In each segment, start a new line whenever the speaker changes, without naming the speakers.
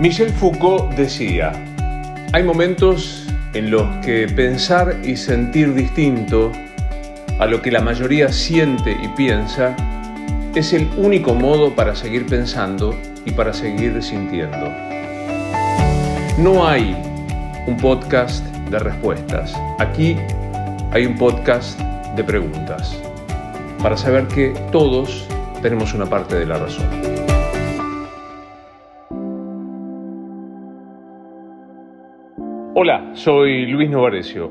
Michel Foucault decía, hay momentos en los que pensar y sentir distinto a lo que la mayoría siente y piensa es el único modo para seguir pensando y para seguir sintiendo. No hay un podcast de respuestas. Aquí hay un podcast de preguntas para saber que todos tenemos una parte de la razón. Hola, soy Luis Novarecio.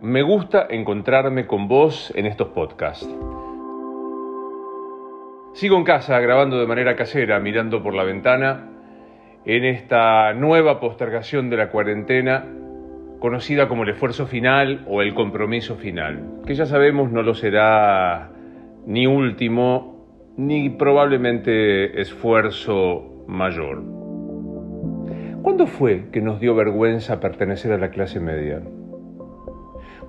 Me gusta encontrarme con vos en estos podcasts. Sigo en casa grabando de manera casera, mirando por la ventana, en esta nueva postergación de la cuarentena, conocida como el esfuerzo final o el compromiso final, que ya sabemos no lo será ni último, ni probablemente esfuerzo mayor. ¿Cuándo fue que nos dio vergüenza pertenecer a la clase media?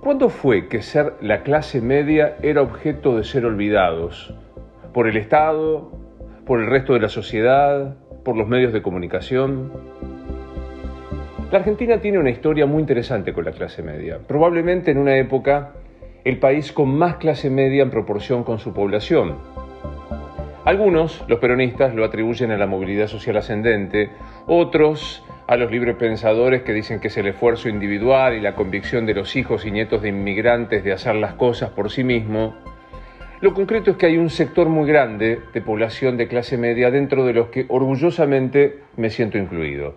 ¿Cuándo fue que ser la clase media era objeto de ser olvidados? ¿Por el Estado? ¿Por el resto de la sociedad? ¿Por los medios de comunicación? La Argentina tiene una historia muy interesante con la clase media. Probablemente en una época el país con más clase media en proporción con su población. Algunos, los peronistas, lo atribuyen a la movilidad social ascendente, otros a los librepensadores que dicen que es el esfuerzo individual y la convicción de los hijos y nietos de inmigrantes de hacer las cosas por sí mismo. Lo concreto es que hay un sector muy grande de población de clase media dentro de los que orgullosamente me siento incluido.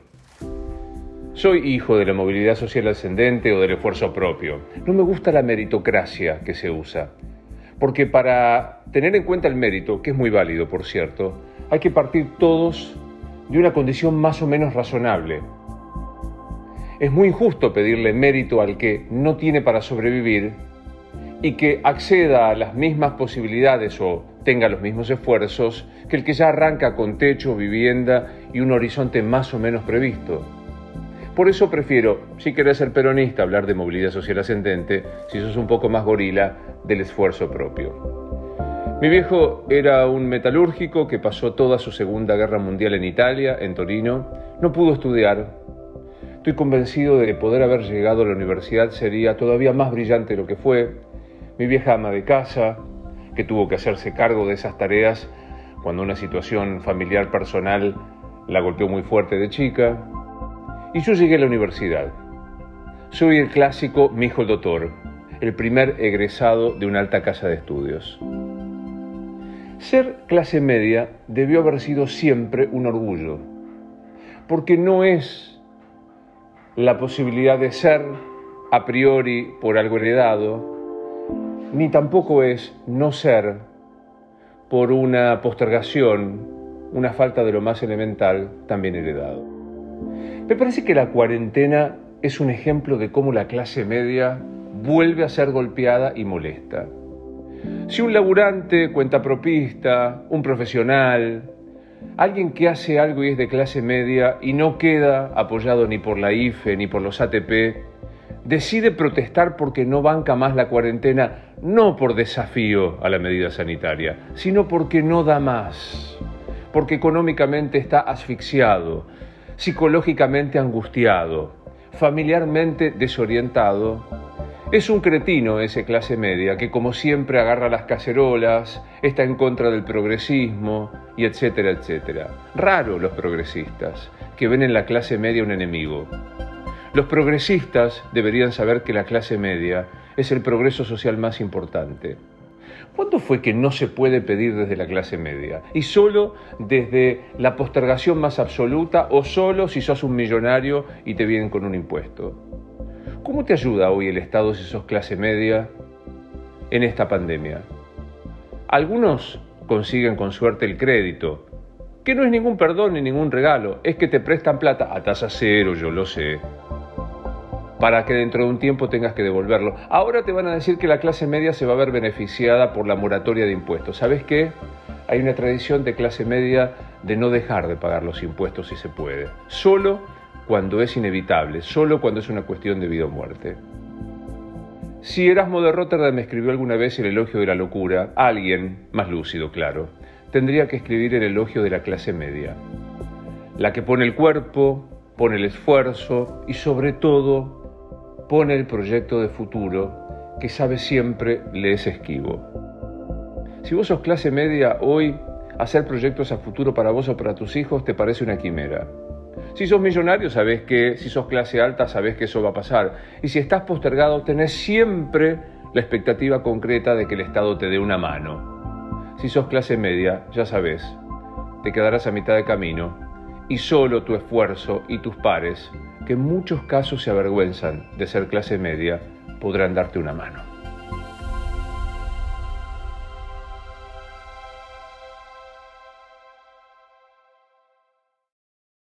Soy hijo de la movilidad social ascendente o del esfuerzo propio. No me gusta la meritocracia que se usa, porque para tener en cuenta el mérito, que es muy válido por cierto, hay que partir todos de una condición más o menos razonable. Es muy injusto pedirle mérito al que no tiene para sobrevivir y que acceda a las mismas posibilidades o tenga los mismos esfuerzos que el que ya arranca con techo, vivienda y un horizonte más o menos previsto. Por eso prefiero, si querés ser peronista, hablar de movilidad social ascendente, si sos un poco más gorila, del esfuerzo propio. Mi viejo era un metalúrgico que pasó toda su Segunda Guerra Mundial en Italia, en Torino. No pudo estudiar. Estoy convencido de que poder haber llegado a la universidad sería todavía más brillante de lo que fue. Mi vieja ama de casa, que tuvo que hacerse cargo de esas tareas cuando una situación familiar personal la golpeó muy fuerte de chica. Y yo llegué a la universidad. Soy el clásico mi hijo el doctor, el primer egresado de una alta casa de estudios. Ser clase media debió haber sido siempre un orgullo, porque no es la posibilidad de ser a priori por algo heredado, ni tampoco es no ser por una postergación, una falta de lo más elemental también heredado. Me parece que la cuarentena es un ejemplo de cómo la clase media vuelve a ser golpeada y molesta. Si un laburante, cuenta propista, un profesional, alguien que hace algo y es de clase media y no queda apoyado ni por la IFE ni por los ATP, decide protestar porque no banca más la cuarentena, no por desafío a la medida sanitaria, sino porque no da más, porque económicamente está asfixiado, psicológicamente angustiado, familiarmente desorientado, es un cretino ese clase media que como siempre agarra las cacerolas, está en contra del progresismo y etcétera, etcétera. Raro los progresistas, que ven en la clase media un enemigo. Los progresistas deberían saber que la clase media es el progreso social más importante. ¿Cuándo fue que no se puede pedir desde la clase media? ¿Y solo desde la postergación más absoluta o solo si sos un millonario y te vienen con un impuesto? ¿Cómo te ayuda hoy el Estado si sos clase media en esta pandemia? Algunos consiguen con suerte el crédito, que no es ningún perdón ni ningún regalo, es que te prestan plata a tasa cero, yo lo sé, para que dentro de un tiempo tengas que devolverlo. Ahora te van a decir que la clase media se va a ver beneficiada por la moratoria de impuestos. ¿Sabes qué? Hay una tradición de clase media de no dejar de pagar los impuestos si se puede. Solo cuando es inevitable, solo cuando es una cuestión de vida o muerte. Si Erasmo de Rotterdam escribió alguna vez el elogio de la locura, alguien, más lúcido claro, tendría que escribir el elogio de la clase media. la que pone el cuerpo, pone el esfuerzo y sobre todo pone el proyecto de futuro que sabe siempre le es esquivo. Si vos sos clase media hoy, hacer proyectos a futuro para vos o para tus hijos te parece una quimera. Si sos millonario, sabés que, si sos clase alta, sabés que eso va a pasar. Y si estás postergado, tenés siempre la expectativa concreta de que el Estado te dé una mano. Si sos clase media, ya sabés, te quedarás a mitad de camino y solo tu esfuerzo y tus pares, que en muchos casos se avergüenzan de ser clase media, podrán darte una mano.